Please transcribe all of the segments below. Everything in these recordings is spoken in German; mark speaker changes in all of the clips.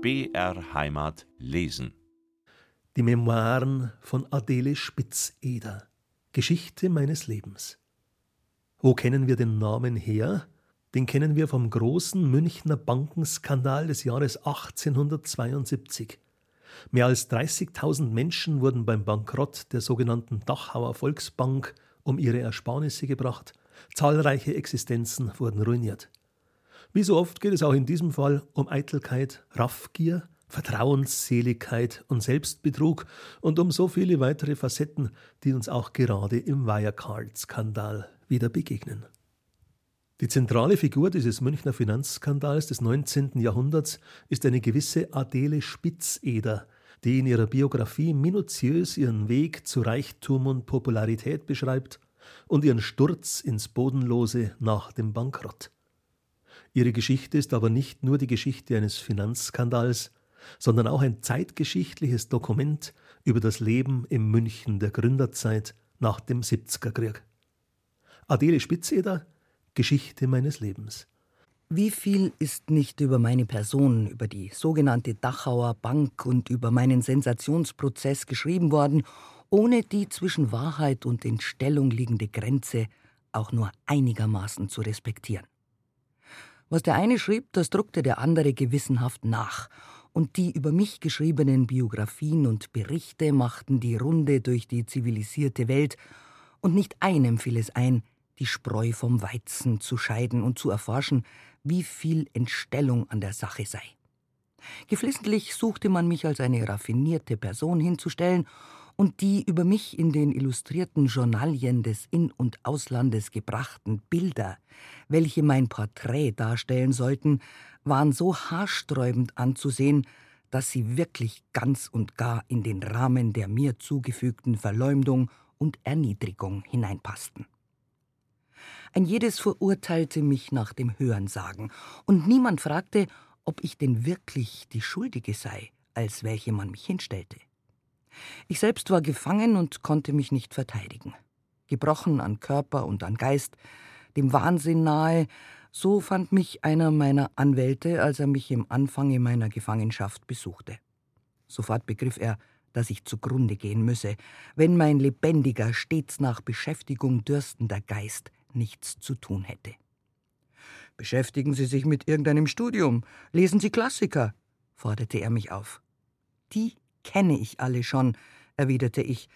Speaker 1: BR Heimat lesen.
Speaker 2: Die Memoiren von Adele Spitzeder. Geschichte meines Lebens. Wo kennen wir den Namen her? Den kennen wir vom großen Münchner Bankenskandal des Jahres 1872. Mehr als 30.000 Menschen wurden beim Bankrott der sogenannten Dachauer Volksbank um ihre Ersparnisse gebracht. Zahlreiche Existenzen wurden ruiniert. Wie so oft geht es auch in diesem Fall um Eitelkeit, Raffgier, Vertrauensseligkeit und Selbstbetrug und um so viele weitere Facetten, die uns auch gerade im Wirecard-Skandal wieder begegnen. Die zentrale Figur dieses Münchner Finanzskandals des 19. Jahrhunderts ist eine gewisse Adele Spitzeder, die in ihrer Biografie minutiös ihren Weg zu Reichtum und Popularität beschreibt und ihren Sturz ins Bodenlose nach dem Bankrott. Ihre Geschichte ist aber nicht nur die Geschichte eines Finanzskandals, sondern auch ein zeitgeschichtliches Dokument über das Leben im München der Gründerzeit nach dem 70er Krieg. Adele Spitzeder Geschichte meines Lebens.
Speaker 3: Wie viel ist nicht über meine Person, über die sogenannte Dachauer Bank und über meinen Sensationsprozess geschrieben worden, ohne die zwischen Wahrheit und Entstellung liegende Grenze auch nur einigermaßen zu respektieren. Was der eine schrieb, das druckte der andere gewissenhaft nach, und die über mich geschriebenen Biografien und Berichte machten die Runde durch die zivilisierte Welt, und nicht einem fiel es ein, die Spreu vom Weizen zu scheiden und zu erforschen, wie viel Entstellung an der Sache sei. Geflissentlich suchte man mich als eine raffinierte Person hinzustellen, und die über mich in den illustrierten Journalien des In- und Auslandes gebrachten Bilder, welche mein Porträt darstellen sollten, waren so haarsträubend anzusehen, dass sie wirklich ganz und gar in den Rahmen der mir zugefügten Verleumdung und Erniedrigung hineinpassten. Ein jedes verurteilte mich nach dem Hörensagen, und niemand fragte, ob ich denn wirklich die Schuldige sei, als welche man mich hinstellte. Ich selbst war gefangen und konnte mich nicht verteidigen. Gebrochen an Körper und an Geist, dem Wahnsinn nahe, so fand mich einer meiner Anwälte, als er mich im Anfange meiner Gefangenschaft besuchte. Sofort begriff er, dass ich zugrunde gehen müsse, wenn mein lebendiger, stets nach Beschäftigung dürstender Geist nichts zu tun hätte. Beschäftigen Sie sich mit irgendeinem Studium, lesen Sie Klassiker, forderte er mich auf. Die kenne ich alle schon, erwiderte ich.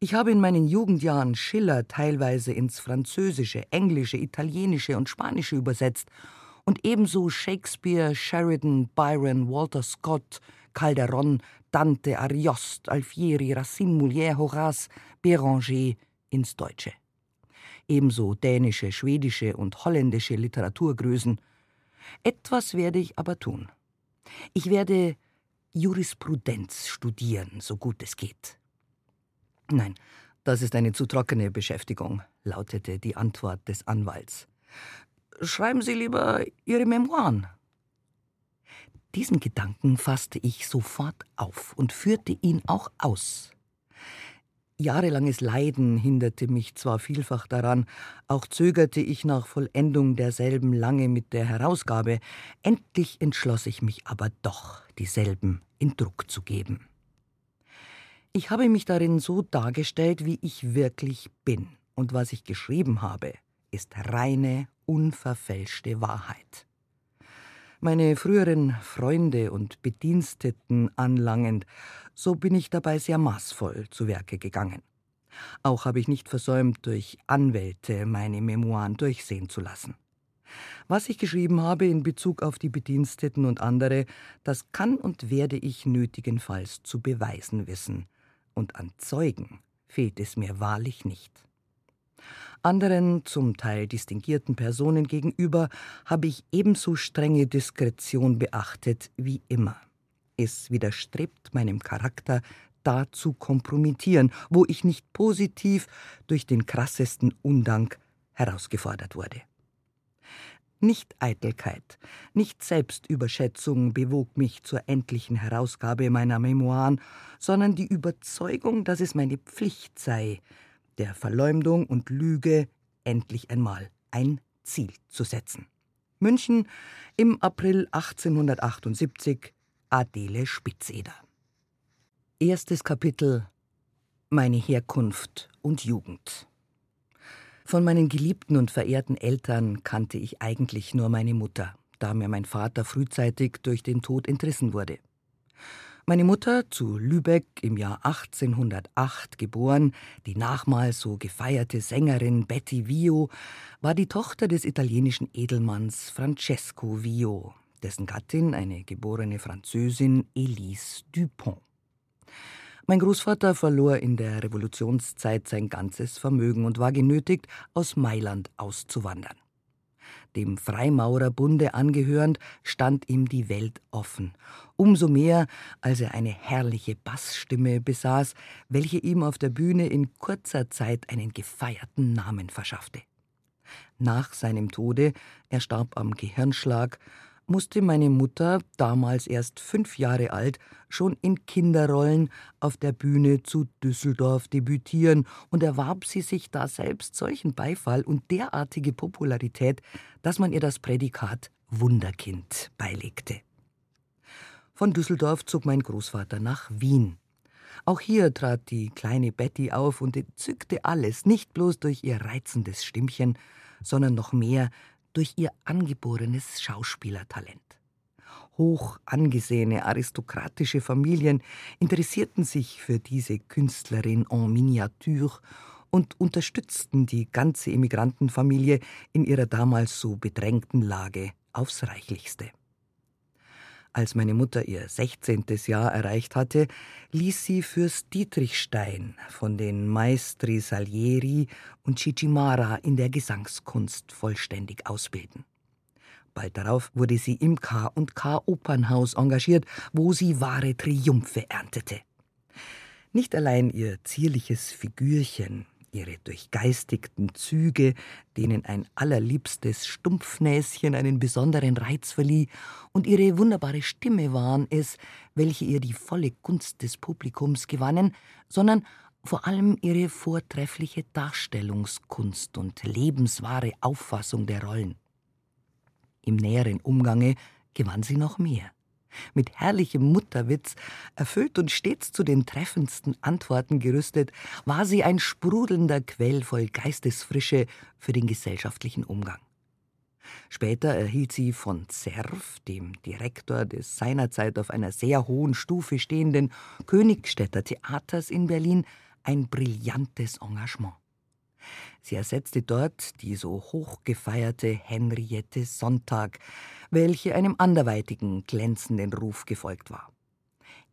Speaker 3: Ich habe in meinen Jugendjahren Schiller teilweise ins Französische, Englische, Italienische und Spanische übersetzt und ebenso Shakespeare, Sheridan, Byron, Walter Scott, Calderon, Dante, Ariost, Alfieri, Racine, Molière, Horace, Béranger ins Deutsche ebenso dänische, schwedische und holländische Literaturgrößen. Etwas werde ich aber tun. Ich werde Jurisprudenz studieren, so gut es geht. Nein, das ist eine zu trockene Beschäftigung, lautete die Antwort des Anwalts. Schreiben Sie lieber Ihre Memoiren. Diesen Gedanken fasste ich sofort auf und führte ihn auch aus. Jahrelanges Leiden hinderte mich zwar vielfach daran, auch zögerte ich nach Vollendung derselben lange mit der Herausgabe, endlich entschloss ich mich aber doch, dieselben in Druck zu geben. Ich habe mich darin so dargestellt, wie ich wirklich bin, und was ich geschrieben habe, ist reine, unverfälschte Wahrheit meine früheren Freunde und Bediensteten anlangend, so bin ich dabei sehr maßvoll zu Werke gegangen. Auch habe ich nicht versäumt, durch Anwälte meine Memoiren durchsehen zu lassen. Was ich geschrieben habe in Bezug auf die Bediensteten und andere, das kann und werde ich nötigenfalls zu beweisen wissen, und an Zeugen fehlt es mir wahrlich nicht. Anderen, zum Teil distinguierten Personen gegenüber habe ich ebenso strenge Diskretion beachtet wie immer. Es widerstrebt meinem Charakter, da zu kompromittieren, wo ich nicht positiv durch den krassesten Undank herausgefordert wurde. Nicht Eitelkeit, nicht Selbstüberschätzung bewog mich zur endlichen Herausgabe meiner Memoiren, sondern die Überzeugung, dass es meine Pflicht sei, der Verleumdung und Lüge endlich einmal ein Ziel zu setzen. München im April 1878, Adele Spitzeder. Erstes Kapitel Meine Herkunft und Jugend. Von meinen geliebten und verehrten Eltern kannte ich eigentlich nur meine Mutter, da mir mein Vater frühzeitig durch den Tod entrissen wurde. Meine Mutter, zu Lübeck im Jahr 1808 geboren, die nachmals so gefeierte Sängerin Betty Vio, war die Tochter des italienischen Edelmanns Francesco Vio, dessen Gattin eine geborene Französin Elise Dupont. Mein Großvater verlor in der Revolutionszeit sein ganzes Vermögen und war genötigt, aus Mailand auszuwandern. Dem Freimaurerbunde angehörend, stand ihm die Welt offen. Umso mehr, als er eine herrliche Bassstimme besaß, welche ihm auf der Bühne in kurzer Zeit einen gefeierten Namen verschaffte. Nach seinem Tode, er starb am Gehirnschlag, musste meine Mutter, damals erst fünf Jahre alt, schon in Kinderrollen auf der Bühne zu Düsseldorf debütieren und erwarb sie sich da selbst solchen Beifall und derartige Popularität, dass man ihr das Prädikat Wunderkind beilegte. Von Düsseldorf zog mein Großvater nach Wien. Auch hier trat die kleine Betty auf und entzückte alles, nicht bloß durch ihr reizendes Stimmchen, sondern noch mehr durch ihr angeborenes Schauspielertalent. Hoch angesehene aristokratische Familien interessierten sich für diese Künstlerin en miniature und unterstützten die ganze Immigrantenfamilie in ihrer damals so bedrängten Lage aufs reichlichste. Als meine Mutter ihr 16. Jahr erreicht hatte, ließ sie Fürst Dietrichstein von den Maestri Salieri und Chichimara in der Gesangskunst vollständig ausbilden. Bald darauf wurde sie im K&K Opernhaus engagiert, wo sie wahre Triumphe erntete. Nicht allein ihr zierliches Figürchen, ihre durchgeistigten Züge, denen ein allerliebstes Stumpfnäschen einen besonderen Reiz verlieh, und ihre wunderbare Stimme waren es, welche ihr die volle Gunst des Publikums gewannen, sondern vor allem ihre vortreffliche Darstellungskunst und lebenswahre Auffassung der Rollen. Im näheren Umgange gewann sie noch mehr mit herrlichem Mutterwitz, erfüllt und stets zu den treffendsten Antworten gerüstet, war sie ein sprudelnder Quell voll Geistesfrische für den gesellschaftlichen Umgang. Später erhielt sie von Zerf, dem Direktor des seinerzeit auf einer sehr hohen Stufe stehenden Königstädter Theaters in Berlin, ein brillantes Engagement. Sie ersetzte dort die so hochgefeierte Henriette Sonntag, welche einem anderweitigen glänzenden Ruf gefolgt war.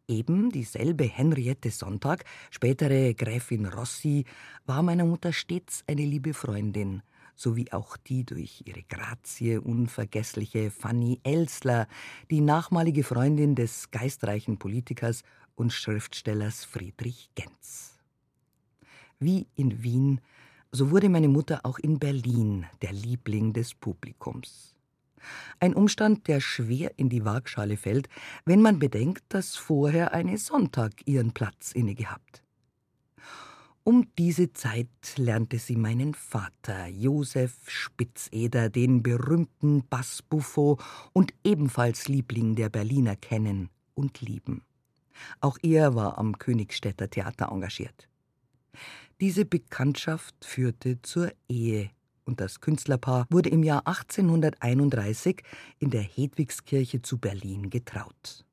Speaker 3: Eben dieselbe Henriette Sonntag, spätere Gräfin Rossi, war meiner Mutter stets eine liebe Freundin, sowie auch die durch ihre Grazie unvergessliche Fanny Elsler, die nachmalige Freundin des geistreichen Politikers und Schriftstellers Friedrich Genz. Wie in Wien, so wurde meine Mutter auch in Berlin der Liebling des Publikums. Ein Umstand, der schwer in die Waagschale fällt, wenn man bedenkt, dass vorher eine Sonntag ihren Platz inne gehabt. Um diese Zeit lernte sie meinen Vater, Josef Spitzeder, den berühmten Bassbuffo und ebenfalls Liebling der Berliner, kennen und lieben. Auch er war am Königstädter Theater engagiert. Diese Bekanntschaft führte zur Ehe und das Künstlerpaar wurde im Jahr 1831 in der Hedwigskirche zu Berlin getraut.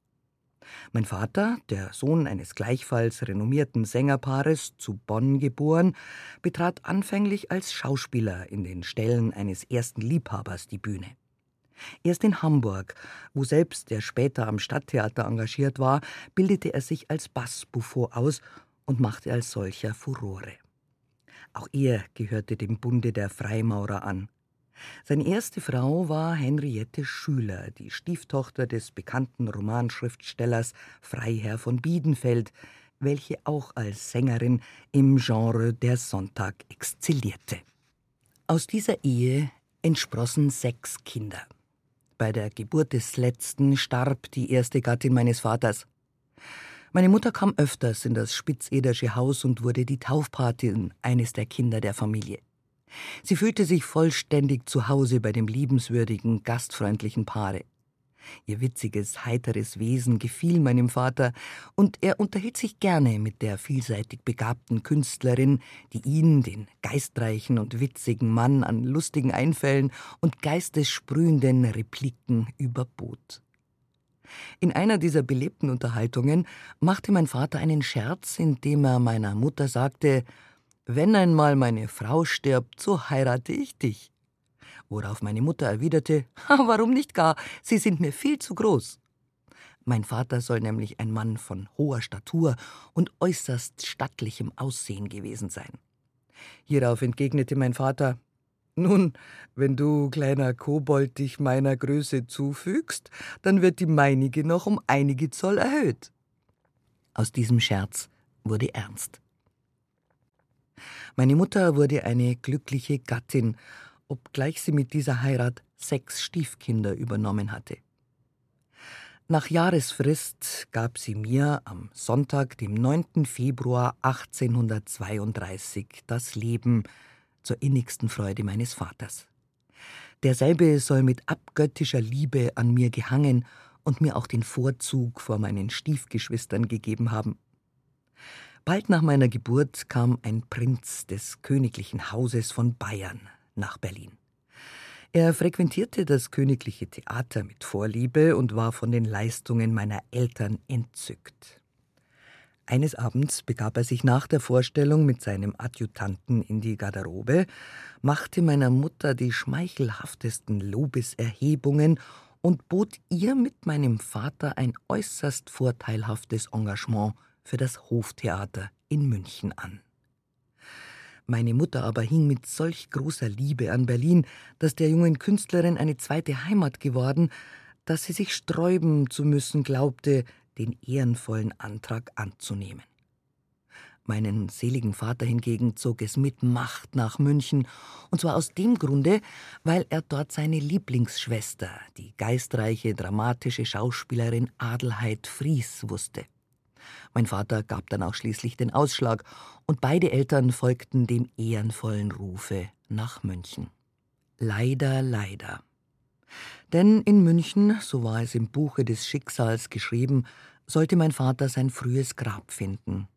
Speaker 3: Mein Vater, der Sohn eines gleichfalls renommierten Sängerpaares, zu Bonn geboren, betrat anfänglich als Schauspieler in den Stellen eines ersten Liebhabers die Bühne. Erst in Hamburg, wo selbst der später am Stadttheater engagiert war, bildete er sich als Bassbuffo aus und machte als solcher Furore. Auch er gehörte dem Bunde der Freimaurer an. Seine erste Frau war Henriette Schüler, die Stieftochter des bekannten Romanschriftstellers Freiherr von Biedenfeld, welche auch als Sängerin im Genre der Sonntag exzellierte. Aus dieser Ehe entsprossen sechs Kinder. Bei der Geburt des letzten starb die erste Gattin meines Vaters. Meine Mutter kam öfters in das Spitzedersche Haus und wurde die Taufpatin eines der Kinder der Familie. Sie fühlte sich vollständig zu Hause bei dem liebenswürdigen, gastfreundlichen Paare. Ihr witziges, heiteres Wesen gefiel meinem Vater, und er unterhielt sich gerne mit der vielseitig begabten Künstlerin, die ihn, den geistreichen und witzigen Mann, an lustigen Einfällen und geistessprühenden Repliken überbot. In einer dieser belebten Unterhaltungen machte mein Vater einen Scherz, indem er meiner Mutter sagte, wenn einmal meine Frau stirbt, so heirate ich dich worauf meine Mutter erwiderte, warum nicht gar, Sie sind mir viel zu groß. Mein Vater soll nämlich ein Mann von hoher Statur und äußerst stattlichem Aussehen gewesen sein. Hierauf entgegnete mein Vater Nun, wenn du, kleiner Kobold, dich meiner Größe zufügst, dann wird die meinige noch um einige Zoll erhöht. Aus diesem Scherz wurde ernst. Meine Mutter wurde eine glückliche Gattin obgleich sie mit dieser Heirat sechs Stiefkinder übernommen hatte. Nach Jahresfrist gab sie mir am Sonntag, dem 9. Februar 1832, das Leben zur innigsten Freude meines Vaters. Derselbe soll mit abgöttischer Liebe an mir gehangen und mir auch den Vorzug vor meinen Stiefgeschwistern gegeben haben. Bald nach meiner Geburt kam ein Prinz des königlichen Hauses von Bayern nach Berlin. Er frequentierte das Königliche Theater mit Vorliebe und war von den Leistungen meiner Eltern entzückt. Eines Abends begab er sich nach der Vorstellung mit seinem Adjutanten in die Garderobe, machte meiner Mutter die schmeichelhaftesten Lobeserhebungen und bot ihr mit meinem Vater ein äußerst vorteilhaftes Engagement für das Hoftheater in München an. Meine Mutter aber hing mit solch großer Liebe an Berlin, dass der jungen Künstlerin eine zweite Heimat geworden, dass sie sich sträuben zu müssen glaubte, den ehrenvollen Antrag anzunehmen. Meinen seligen Vater hingegen zog es mit Macht nach München, und zwar aus dem Grunde, weil er dort seine Lieblingsschwester, die geistreiche, dramatische Schauspielerin Adelheid Fries, wusste. Mein Vater gab dann auch schließlich den Ausschlag, und beide Eltern folgten dem ehrenvollen Rufe nach München. Leider, leider. Denn in München, so war es im Buche des Schicksals geschrieben, sollte mein Vater sein frühes Grab finden.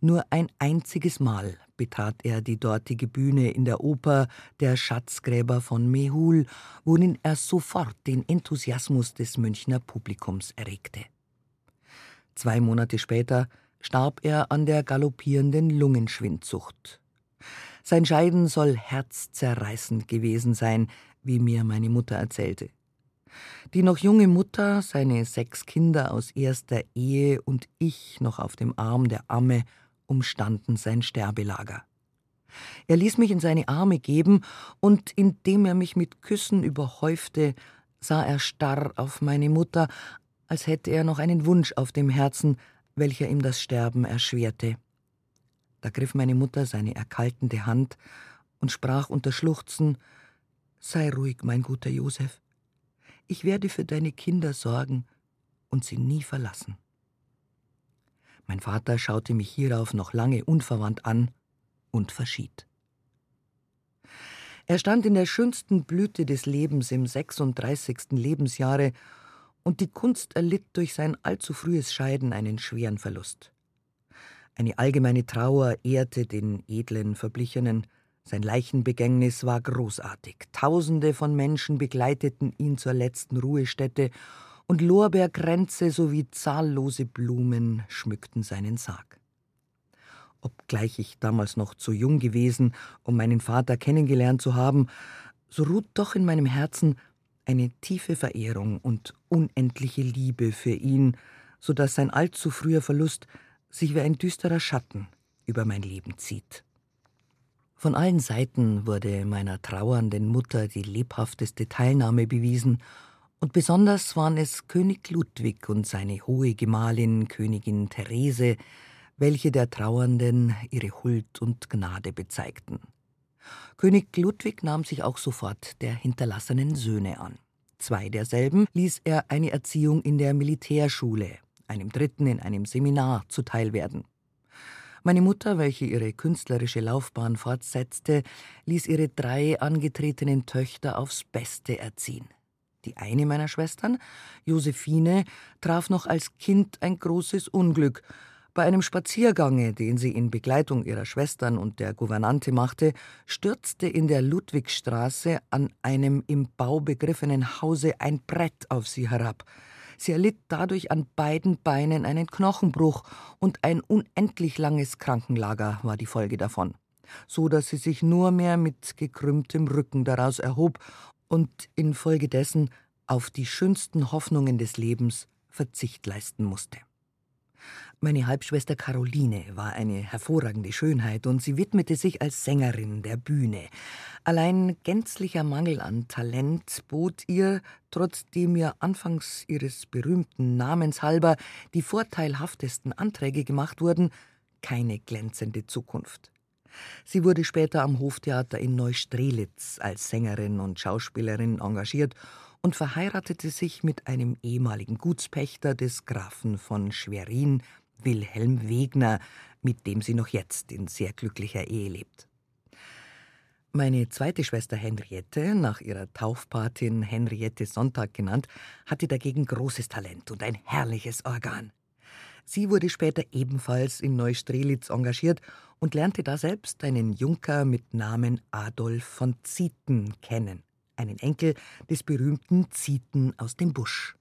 Speaker 3: Nur ein einziges Mal betrat er die dortige Bühne in der Oper Der Schatzgräber von Mehul, worin er sofort den Enthusiasmus des Münchner Publikums erregte. Zwei Monate später starb er an der galoppierenden Lungenschwindsucht. Sein Scheiden soll herzzerreißend gewesen sein, wie mir meine Mutter erzählte. Die noch junge Mutter, seine sechs Kinder aus erster Ehe und ich noch auf dem Arm der Amme umstanden sein Sterbelager. Er ließ mich in seine Arme geben, und indem er mich mit Küssen überhäufte, sah er starr auf meine Mutter, als hätte er noch einen Wunsch auf dem Herzen, welcher ihm das Sterben erschwerte. Da griff meine Mutter seine erkaltende Hand und sprach unter Schluchzen Sei ruhig, mein guter Josef, ich werde für deine Kinder sorgen und sie nie verlassen. Mein Vater schaute mich hierauf noch lange unverwandt an und verschied. Er stand in der schönsten Blüte des Lebens im 36. Lebensjahre und die Kunst erlitt durch sein allzu frühes Scheiden einen schweren Verlust. Eine allgemeine Trauer ehrte den edlen Verblichenen, sein Leichenbegängnis war großartig. Tausende von Menschen begleiteten ihn zur letzten Ruhestätte, und Lorbeerkränze sowie zahllose Blumen schmückten seinen Sarg. Obgleich ich damals noch zu jung gewesen, um meinen Vater kennengelernt zu haben, so ruht doch in meinem Herzen eine tiefe Verehrung und unendliche Liebe für ihn, so dass sein allzu früher Verlust sich wie ein düsterer Schatten über mein Leben zieht. Von allen Seiten wurde meiner trauernden Mutter die lebhafteste Teilnahme bewiesen, und besonders waren es König Ludwig und seine hohe Gemahlin Königin Therese, welche der Trauernden ihre Huld und Gnade bezeigten. König Ludwig nahm sich auch sofort der hinterlassenen Söhne an. Zwei derselben ließ er eine Erziehung in der Militärschule, einem dritten in einem Seminar zuteil werden. Meine Mutter, welche ihre künstlerische Laufbahn fortsetzte, ließ ihre drei angetretenen Töchter aufs Beste erziehen. Die eine meiner Schwestern, Josephine, traf noch als Kind ein großes Unglück. Bei einem Spaziergange, den sie in Begleitung ihrer Schwestern und der Gouvernante machte, stürzte in der Ludwigstraße an einem im Bau begriffenen Hause ein Brett auf sie herab. Sie erlitt dadurch an beiden Beinen einen Knochenbruch und ein unendlich langes Krankenlager war die Folge davon, so dass sie sich nur mehr mit gekrümmtem Rücken daraus erhob und infolgedessen auf die schönsten Hoffnungen des Lebens Verzicht leisten musste. Meine Halbschwester Caroline war eine hervorragende Schönheit und sie widmete sich als Sängerin der Bühne. Allein gänzlicher Mangel an Talent bot ihr, trotzdem ihr anfangs ihres berühmten Namens halber die vorteilhaftesten Anträge gemacht wurden, keine glänzende Zukunft. Sie wurde später am Hoftheater in Neustrelitz als Sängerin und Schauspielerin engagiert und verheiratete sich mit einem ehemaligen Gutspächter des Grafen von Schwerin, Wilhelm Wegner, mit dem sie noch jetzt in sehr glücklicher Ehe lebt. Meine zweite Schwester Henriette, nach ihrer Taufpatin Henriette Sonntag genannt, hatte dagegen großes Talent und ein herrliches Organ. Sie wurde später ebenfalls in Neustrelitz engagiert und lernte da selbst einen Junker mit Namen Adolf von Zieten kennen, einen Enkel des berühmten Zieten aus dem Busch.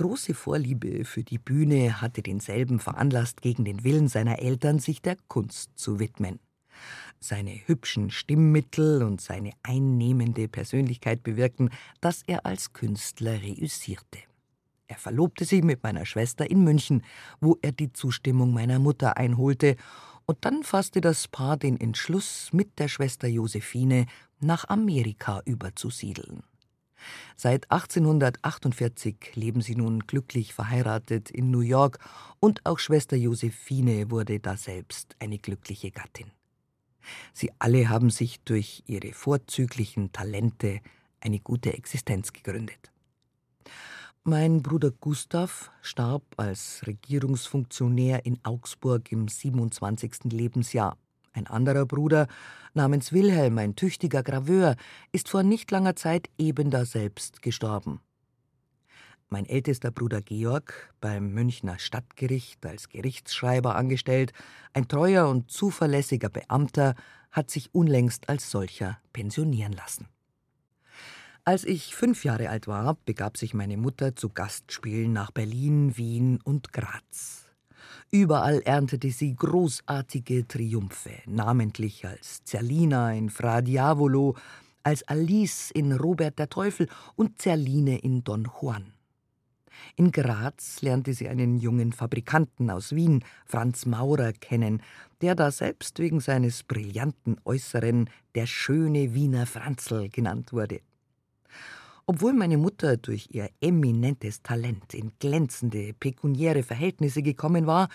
Speaker 3: Große Vorliebe für die Bühne hatte denselben veranlasst, gegen den Willen seiner Eltern sich der Kunst zu widmen. Seine hübschen Stimmmittel und seine einnehmende Persönlichkeit bewirkten, dass er als Künstler reüssierte. Er verlobte sich mit meiner Schwester in München, wo er die Zustimmung meiner Mutter einholte, und dann fasste das Paar den Entschluss, mit der Schwester Josephine nach Amerika überzusiedeln. Seit 1848 leben sie nun glücklich verheiratet in New York und auch Schwester Josephine wurde daselbst eine glückliche Gattin. Sie alle haben sich durch ihre vorzüglichen Talente eine gute Existenz gegründet. Mein Bruder Gustav starb als Regierungsfunktionär in Augsburg im 27. Lebensjahr. Ein anderer Bruder namens Wilhelm, ein tüchtiger Graveur, ist vor nicht langer Zeit ebenda selbst gestorben. Mein ältester Bruder Georg, beim Münchner Stadtgericht als Gerichtsschreiber angestellt, ein treuer und zuverlässiger Beamter, hat sich unlängst als solcher pensionieren lassen. Als ich fünf Jahre alt war, begab sich meine Mutter zu Gastspielen nach Berlin, Wien und Graz. Überall erntete sie großartige Triumphe, namentlich als Zerlina in Fra Diavolo, als Alice in Robert der Teufel und Zerline in Don Juan. In Graz lernte sie einen jungen Fabrikanten aus Wien, Franz Maurer, kennen, der da selbst wegen seines brillanten Äußeren der schöne Wiener Franzl genannt wurde. Obwohl meine Mutter durch ihr eminentes Talent in glänzende pekuniäre Verhältnisse gekommen war,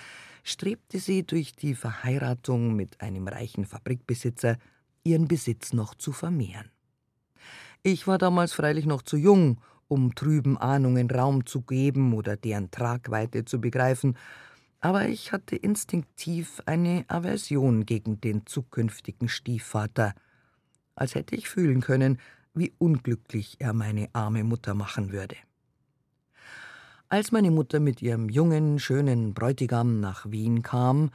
Speaker 3: strebte sie durch die Verheiratung mit einem reichen Fabrikbesitzer, ihren Besitz noch zu vermehren. Ich war damals freilich noch zu jung, um trüben Ahnungen Raum zu geben oder deren Tragweite zu begreifen, aber ich hatte instinktiv eine Aversion gegen den zukünftigen Stiefvater, als hätte ich fühlen können, wie unglücklich er meine arme Mutter machen würde. Als meine Mutter mit ihrem jungen, schönen Bräutigam nach Wien kam,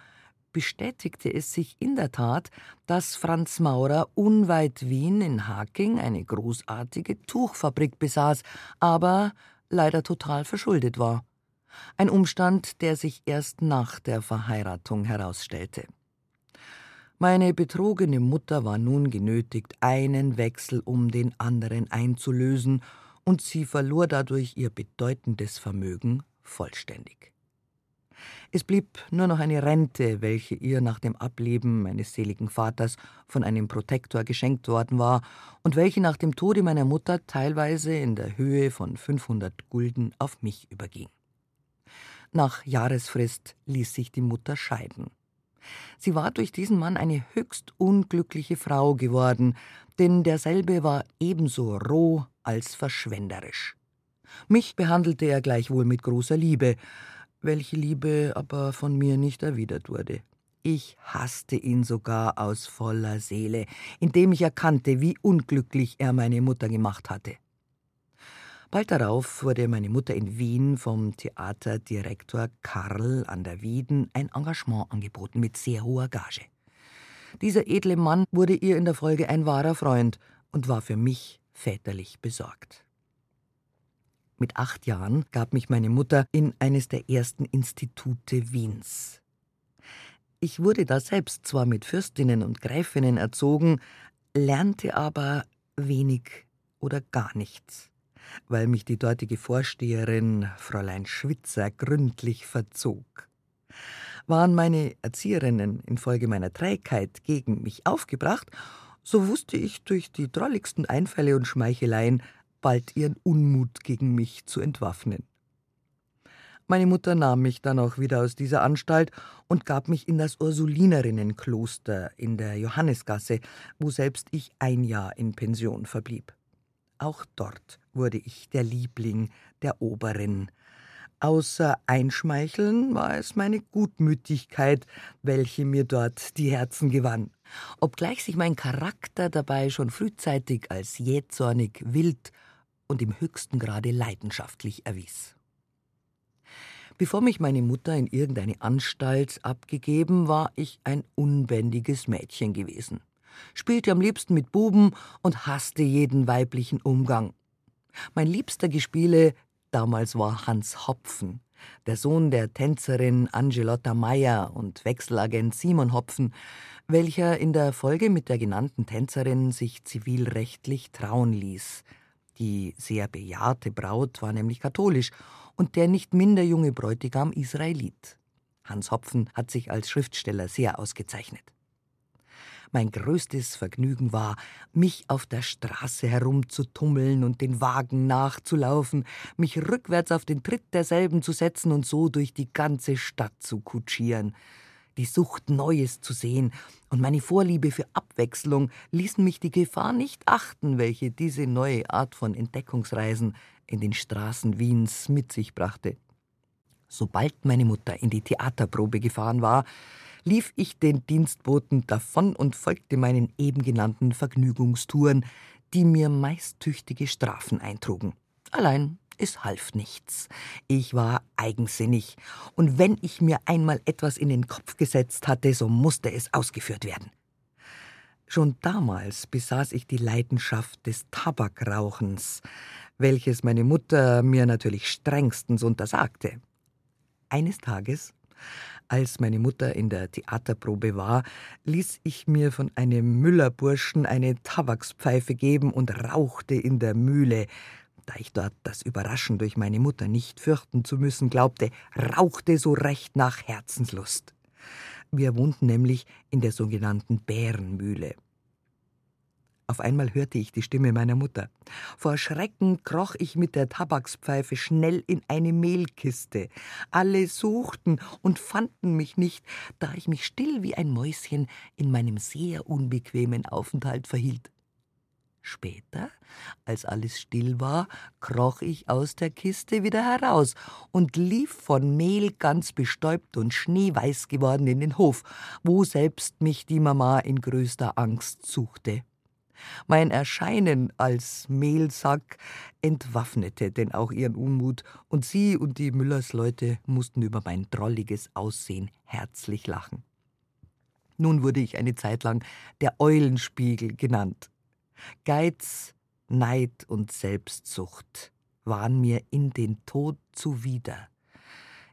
Speaker 3: bestätigte es sich in der Tat, dass Franz Maurer unweit Wien in Haking eine großartige Tuchfabrik besaß, aber leider total verschuldet war. Ein Umstand, der sich erst nach der Verheiratung herausstellte. Meine betrogene Mutter war nun genötigt, einen Wechsel um den anderen einzulösen, und sie verlor dadurch ihr bedeutendes Vermögen vollständig. Es blieb nur noch eine Rente, welche ihr nach dem Ableben meines seligen Vaters von einem Protektor geschenkt worden war und welche nach dem Tode meiner Mutter teilweise in der Höhe von 500 Gulden auf mich überging. Nach Jahresfrist ließ sich die Mutter scheiden. Sie war durch diesen Mann eine höchst unglückliche Frau geworden, denn derselbe war ebenso roh als verschwenderisch. Mich behandelte er gleichwohl mit großer Liebe, welche Liebe aber von mir nicht erwidert wurde. Ich hasste ihn sogar aus voller Seele, indem ich erkannte, wie unglücklich er meine Mutter gemacht hatte. Bald darauf wurde meine Mutter in Wien vom Theaterdirektor Karl an der Wieden ein Engagement angeboten mit sehr hoher Gage. Dieser edle Mann wurde ihr in der Folge ein wahrer Freund und war für mich väterlich besorgt. Mit acht Jahren gab mich meine Mutter in eines der ersten Institute Wiens. Ich wurde da selbst zwar mit Fürstinnen und Gräfinnen erzogen, lernte aber wenig oder gar nichts, weil mich die dortige Vorsteherin, Fräulein Schwitzer, gründlich verzog. Waren meine Erzieherinnen infolge meiner Trägheit gegen mich aufgebracht, so wusste ich durch die drolligsten Einfälle und Schmeicheleien bald ihren Unmut gegen mich zu entwaffnen. Meine Mutter nahm mich dann auch wieder aus dieser Anstalt und gab mich in das Ursulinerinnenkloster in der Johannesgasse, wo selbst ich ein Jahr in Pension verblieb. Auch dort wurde ich der Liebling der Oberin. Außer Einschmeicheln war es meine Gutmütigkeit, welche mir dort die Herzen gewann. Obgleich sich mein Charakter dabei schon frühzeitig als jähzornig, wild und im höchsten Grade leidenschaftlich erwies. Bevor mich meine Mutter in irgendeine Anstalt abgegeben, war ich ein unbändiges Mädchen gewesen, spielte am liebsten mit Buben und hasste jeden weiblichen Umgang. Mein liebster Gespiele damals war Hans Hopfen, der Sohn der Tänzerin Angelotta Meyer und Wechselagent Simon Hopfen, welcher in der Folge mit der genannten Tänzerin sich zivilrechtlich trauen ließ, die sehr bejahrte Braut war nämlich katholisch und der nicht minder junge Bräutigam Israelit. Hans Hopfen hat sich als Schriftsteller sehr ausgezeichnet. Mein größtes Vergnügen war, mich auf der Straße herumzutummeln und den Wagen nachzulaufen, mich rückwärts auf den Tritt derselben zu setzen und so durch die ganze Stadt zu kutschieren die Sucht, Neues zu sehen und meine Vorliebe für Abwechslung ließen mich die Gefahr nicht achten, welche diese neue Art von Entdeckungsreisen in den Straßen Wiens mit sich brachte. Sobald meine Mutter in die Theaterprobe gefahren war, lief ich den Dienstboten davon und folgte meinen eben genannten Vergnügungstouren, die mir meist tüchtige Strafen eintrugen. Allein es half nichts. Ich war eigensinnig, und wenn ich mir einmal etwas in den Kopf gesetzt hatte, so musste es ausgeführt werden. Schon damals besaß ich die Leidenschaft des Tabakrauchens, welches meine Mutter mir natürlich strengstens untersagte. Eines Tages, als meine Mutter in der Theaterprobe war, ließ ich mir von einem Müllerburschen eine Tabakspfeife geben und rauchte in der Mühle, da ich dort das Überraschen durch meine Mutter nicht fürchten zu müssen glaubte, rauchte so recht nach Herzenslust. Wir wohnten nämlich in der sogenannten Bärenmühle. Auf einmal hörte ich die Stimme meiner Mutter. Vor Schrecken kroch ich mit der Tabakspfeife schnell in eine Mehlkiste. Alle suchten und fanden mich nicht, da ich mich still wie ein Mäuschen in meinem sehr unbequemen Aufenthalt verhielt. Später, als alles still war, kroch ich aus der Kiste wieder heraus und lief von Mehl ganz bestäubt und schneeweiß geworden in den Hof, wo selbst mich die Mama in größter Angst suchte. Mein Erscheinen als Mehlsack entwaffnete denn auch ihren Unmut, und sie und die Müllersleute mussten über mein drolliges Aussehen herzlich lachen. Nun wurde ich eine Zeit lang der Eulenspiegel genannt. Geiz, Neid und Selbstsucht waren mir in den Tod zuwider.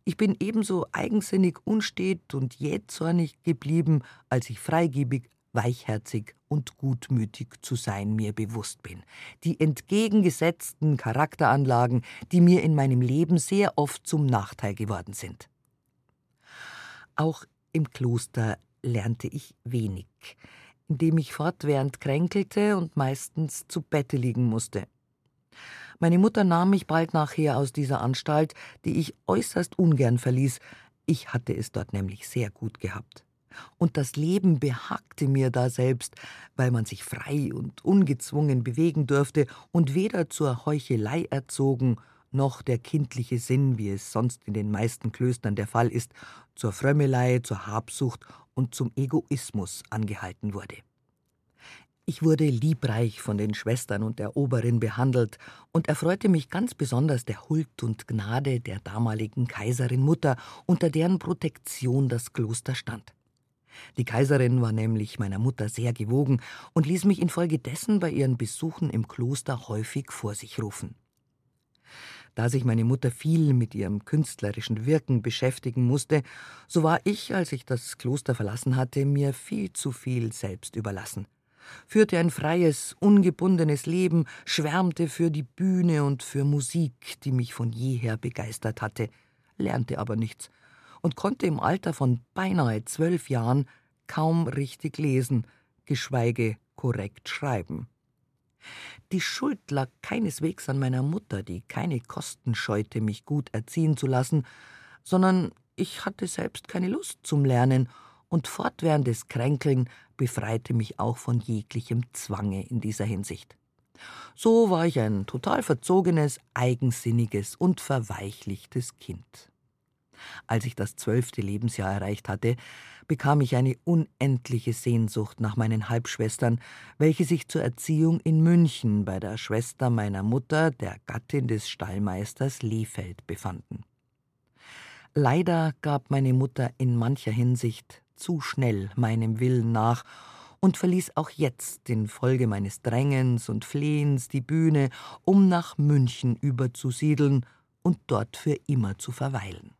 Speaker 3: Ich bin ebenso eigensinnig, unstet und jähzornig geblieben, als ich freigebig, weichherzig und gutmütig zu sein mir bewusst bin. Die entgegengesetzten Charakteranlagen, die mir in meinem Leben sehr oft zum Nachteil geworden sind. Auch im Kloster lernte ich wenig in dem ich fortwährend kränkelte und meistens zu Bette liegen musste. Meine Mutter nahm mich bald nachher aus dieser Anstalt, die ich äußerst ungern verließ. Ich hatte es dort nämlich sehr gut gehabt. Und das Leben behagte mir da selbst, weil man sich frei und ungezwungen bewegen durfte und weder zur Heuchelei erzogen, noch der kindliche Sinn, wie es sonst in den meisten Klöstern der Fall ist, zur Frömmelei, zur Habsucht und zum Egoismus angehalten wurde. Ich wurde liebreich von den Schwestern und der Oberin behandelt und erfreute mich ganz besonders der Huld und Gnade der damaligen Kaiserin Mutter, unter deren Protektion das Kloster stand. Die Kaiserin war nämlich meiner Mutter sehr gewogen und ließ mich infolgedessen bei ihren Besuchen im Kloster häufig vor sich rufen. Da sich meine Mutter viel mit ihrem künstlerischen Wirken beschäftigen musste, so war ich, als ich das Kloster verlassen hatte, mir viel zu viel selbst überlassen führte ein freies, ungebundenes Leben, schwärmte für die Bühne und für Musik, die mich von jeher begeistert hatte, lernte aber nichts und konnte im Alter von beinahe zwölf Jahren kaum richtig lesen, geschweige korrekt schreiben. Die Schuld lag keineswegs an meiner Mutter, die keine Kosten scheute, mich gut erziehen zu lassen, sondern ich hatte selbst keine Lust zum Lernen und fortwährendes Kränkeln befreite mich auch von jeglichem Zwange in dieser Hinsicht. So war ich ein total verzogenes, eigensinniges und verweichlichtes Kind. Als ich das zwölfte Lebensjahr erreicht hatte, bekam ich eine unendliche Sehnsucht nach meinen Halbschwestern, welche sich zur Erziehung in München bei der Schwester meiner Mutter, der Gattin des Stallmeisters Lehfeld, befanden. Leider gab meine Mutter in mancher Hinsicht zu schnell meinem Willen nach und verließ auch jetzt infolge meines Drängens und Flehens die Bühne, um nach München überzusiedeln und dort für immer zu verweilen.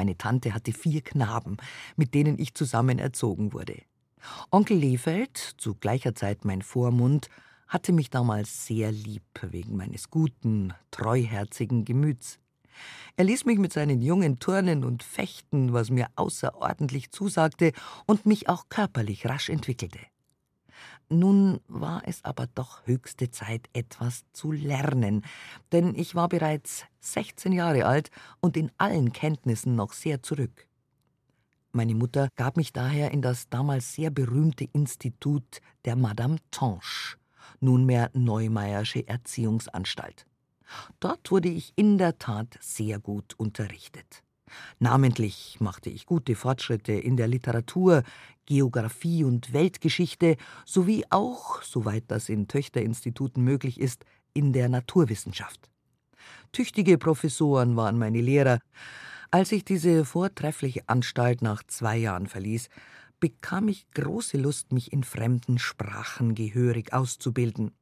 Speaker 3: Meine Tante hatte vier Knaben, mit denen ich zusammen erzogen wurde. Onkel Lefeld, zu gleicher Zeit mein Vormund, hatte mich damals sehr lieb wegen meines guten, treuherzigen Gemüts. Er ließ mich mit seinen Jungen turnen und fechten, was mir außerordentlich zusagte und mich auch körperlich rasch entwickelte. Nun war es aber doch höchste Zeit, etwas zu lernen, denn ich war bereits 16 Jahre alt und in allen Kenntnissen noch sehr zurück. Meine Mutter gab mich daher in das damals sehr berühmte Institut der Madame Tanche, nunmehr Neumeyersche Erziehungsanstalt. Dort wurde ich in der Tat sehr gut unterrichtet. Namentlich machte ich gute Fortschritte in der Literatur, Geographie und Weltgeschichte sowie auch, soweit das in Töchterinstituten möglich ist, in der Naturwissenschaft. Tüchtige Professoren waren meine Lehrer. Als ich diese vortreffliche Anstalt nach zwei Jahren verließ, bekam ich große Lust, mich in fremden Sprachen gehörig auszubilden.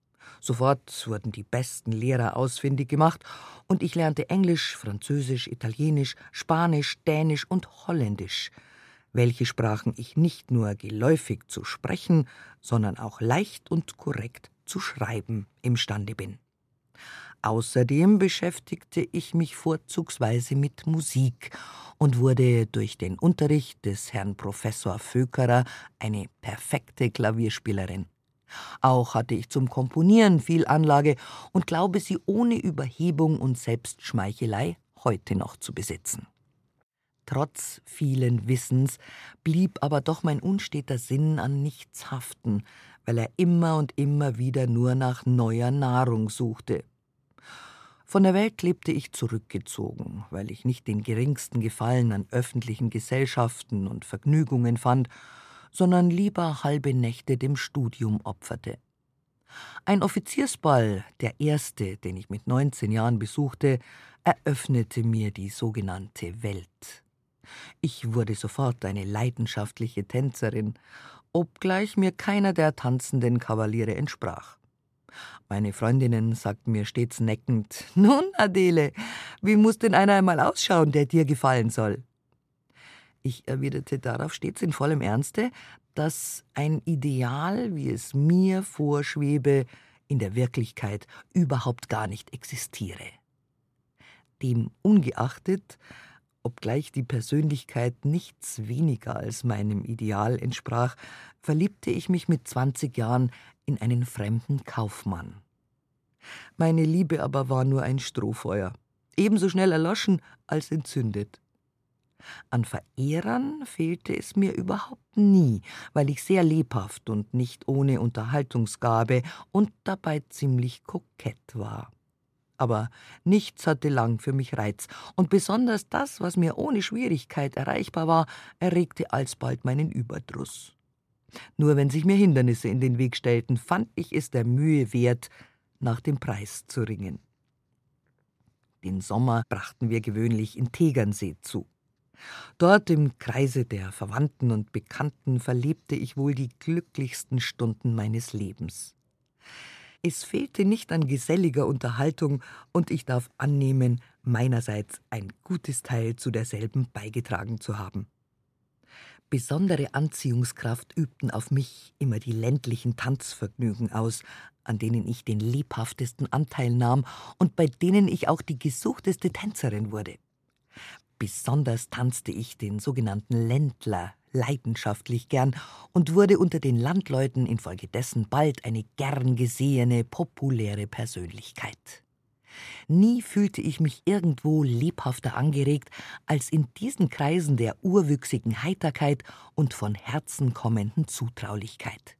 Speaker 3: Sofort wurden die besten Lehrer ausfindig gemacht und ich lernte Englisch, Französisch, Italienisch, Spanisch, Dänisch und Holländisch, welche Sprachen ich nicht nur geläufig zu sprechen, sondern auch leicht und korrekt zu schreiben imstande bin. Außerdem beschäftigte ich mich vorzugsweise mit Musik und wurde durch den Unterricht des Herrn Professor Vökerer eine perfekte Klavierspielerin. Auch hatte ich zum Komponieren viel Anlage und glaube sie ohne Überhebung und Selbstschmeichelei heute noch zu besitzen. Trotz vielen Wissens blieb aber doch mein unsteter Sinn an nichts haften, weil er immer und immer wieder nur nach neuer Nahrung suchte. Von der Welt lebte ich zurückgezogen, weil ich nicht den geringsten Gefallen an öffentlichen Gesellschaften und Vergnügungen fand sondern lieber halbe Nächte dem Studium opferte. Ein Offiziersball, der erste, den ich mit 19 Jahren besuchte, eröffnete mir die sogenannte Welt. Ich wurde sofort eine leidenschaftliche Tänzerin, obgleich mir keiner der tanzenden Kavaliere entsprach. Meine Freundinnen sagten mir stets neckend: Nun, Adele, wie muss denn einer einmal ausschauen, der dir gefallen soll? Ich erwiderte darauf stets in vollem Ernste, dass ein Ideal, wie es mir vorschwebe, in der Wirklichkeit überhaupt gar nicht existiere. Dem ungeachtet, obgleich die Persönlichkeit nichts weniger als meinem Ideal entsprach, verliebte ich mich mit zwanzig Jahren in einen fremden Kaufmann. Meine Liebe aber war nur ein Strohfeuer, ebenso schnell erloschen als entzündet. An Verehrern fehlte es mir überhaupt nie, weil ich sehr lebhaft und nicht ohne Unterhaltungsgabe und dabei ziemlich kokett war. Aber nichts hatte lang für mich Reiz, und besonders das, was mir ohne Schwierigkeit erreichbar war, erregte alsbald meinen Überdruss. Nur wenn sich mir Hindernisse in den Weg stellten, fand ich es der Mühe wert, nach dem Preis zu ringen. Den Sommer brachten wir gewöhnlich in Tegernsee zu. Dort im Kreise der Verwandten und Bekannten verlebte ich wohl die glücklichsten Stunden meines Lebens. Es fehlte nicht an geselliger Unterhaltung, und ich darf annehmen, meinerseits ein gutes Teil zu derselben beigetragen zu haben. Besondere Anziehungskraft übten auf mich immer die ländlichen Tanzvergnügen aus, an denen ich den lebhaftesten Anteil nahm und bei denen ich auch die gesuchteste Tänzerin wurde. Besonders tanzte ich den sogenannten Ländler leidenschaftlich gern und wurde unter den Landleuten infolgedessen bald eine gern gesehene, populäre Persönlichkeit. Nie fühlte ich mich irgendwo lebhafter angeregt als in diesen Kreisen der urwüchsigen Heiterkeit und von Herzen kommenden Zutraulichkeit.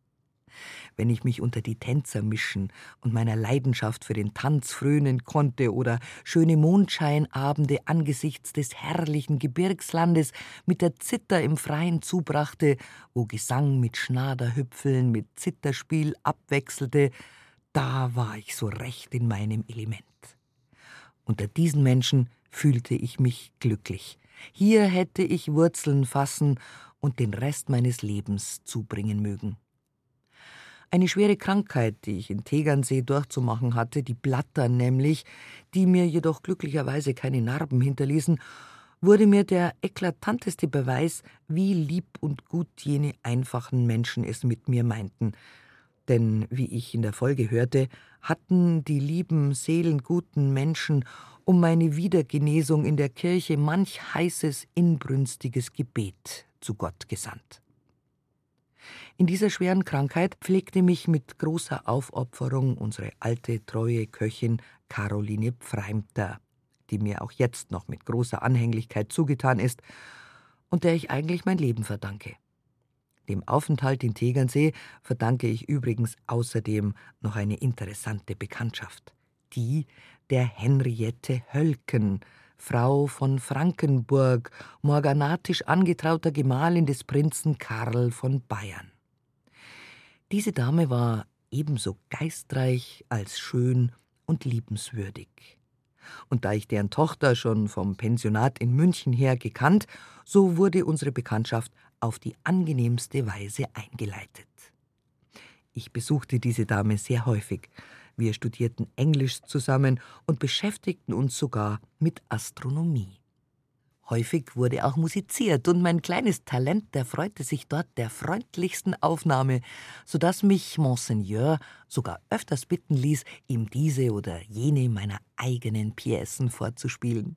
Speaker 3: Wenn ich mich unter die Tänzer mischen und meiner Leidenschaft für den Tanz frönen konnte oder schöne Mondscheinabende angesichts des herrlichen Gebirgslandes mit der Zither im Freien zubrachte, wo Gesang mit Schnaderhüpfeln, mit Zitterspiel abwechselte, da war ich so recht in meinem Element. Unter diesen Menschen fühlte ich mich glücklich. Hier hätte ich Wurzeln fassen und den Rest meines Lebens zubringen mögen. Eine schwere Krankheit, die ich in Tegernsee durchzumachen hatte, die Blatter nämlich, die mir jedoch glücklicherweise keine Narben hinterließen, wurde mir der eklatanteste Beweis, wie lieb und gut jene einfachen Menschen es mit mir meinten. Denn, wie ich in der Folge hörte, hatten die lieben, seelenguten Menschen um meine Wiedergenesung in der Kirche manch heißes, inbrünstiges Gebet zu Gott gesandt. In dieser schweren Krankheit pflegte mich mit großer Aufopferung unsere alte, treue Köchin Caroline Pfreimter, die mir auch jetzt noch mit großer Anhänglichkeit zugetan ist und der ich eigentlich mein Leben verdanke. Dem Aufenthalt in Tegernsee verdanke ich übrigens außerdem noch eine interessante Bekanntschaft, die der Henriette Hölken, Frau von Frankenburg, morganatisch angetrauter Gemahlin des Prinzen Karl von Bayern. Diese Dame war ebenso geistreich als schön und liebenswürdig. Und da ich deren Tochter schon vom Pensionat in München her gekannt, so wurde unsere Bekanntschaft auf die angenehmste Weise eingeleitet. Ich besuchte diese Dame sehr häufig, wir studierten Englisch zusammen und beschäftigten uns sogar mit Astronomie. Häufig wurde auch musiziert, und mein kleines Talent erfreute sich dort der freundlichsten Aufnahme, so dass mich Monseigneur sogar öfters bitten ließ, ihm diese oder jene meiner eigenen Piecen vorzuspielen.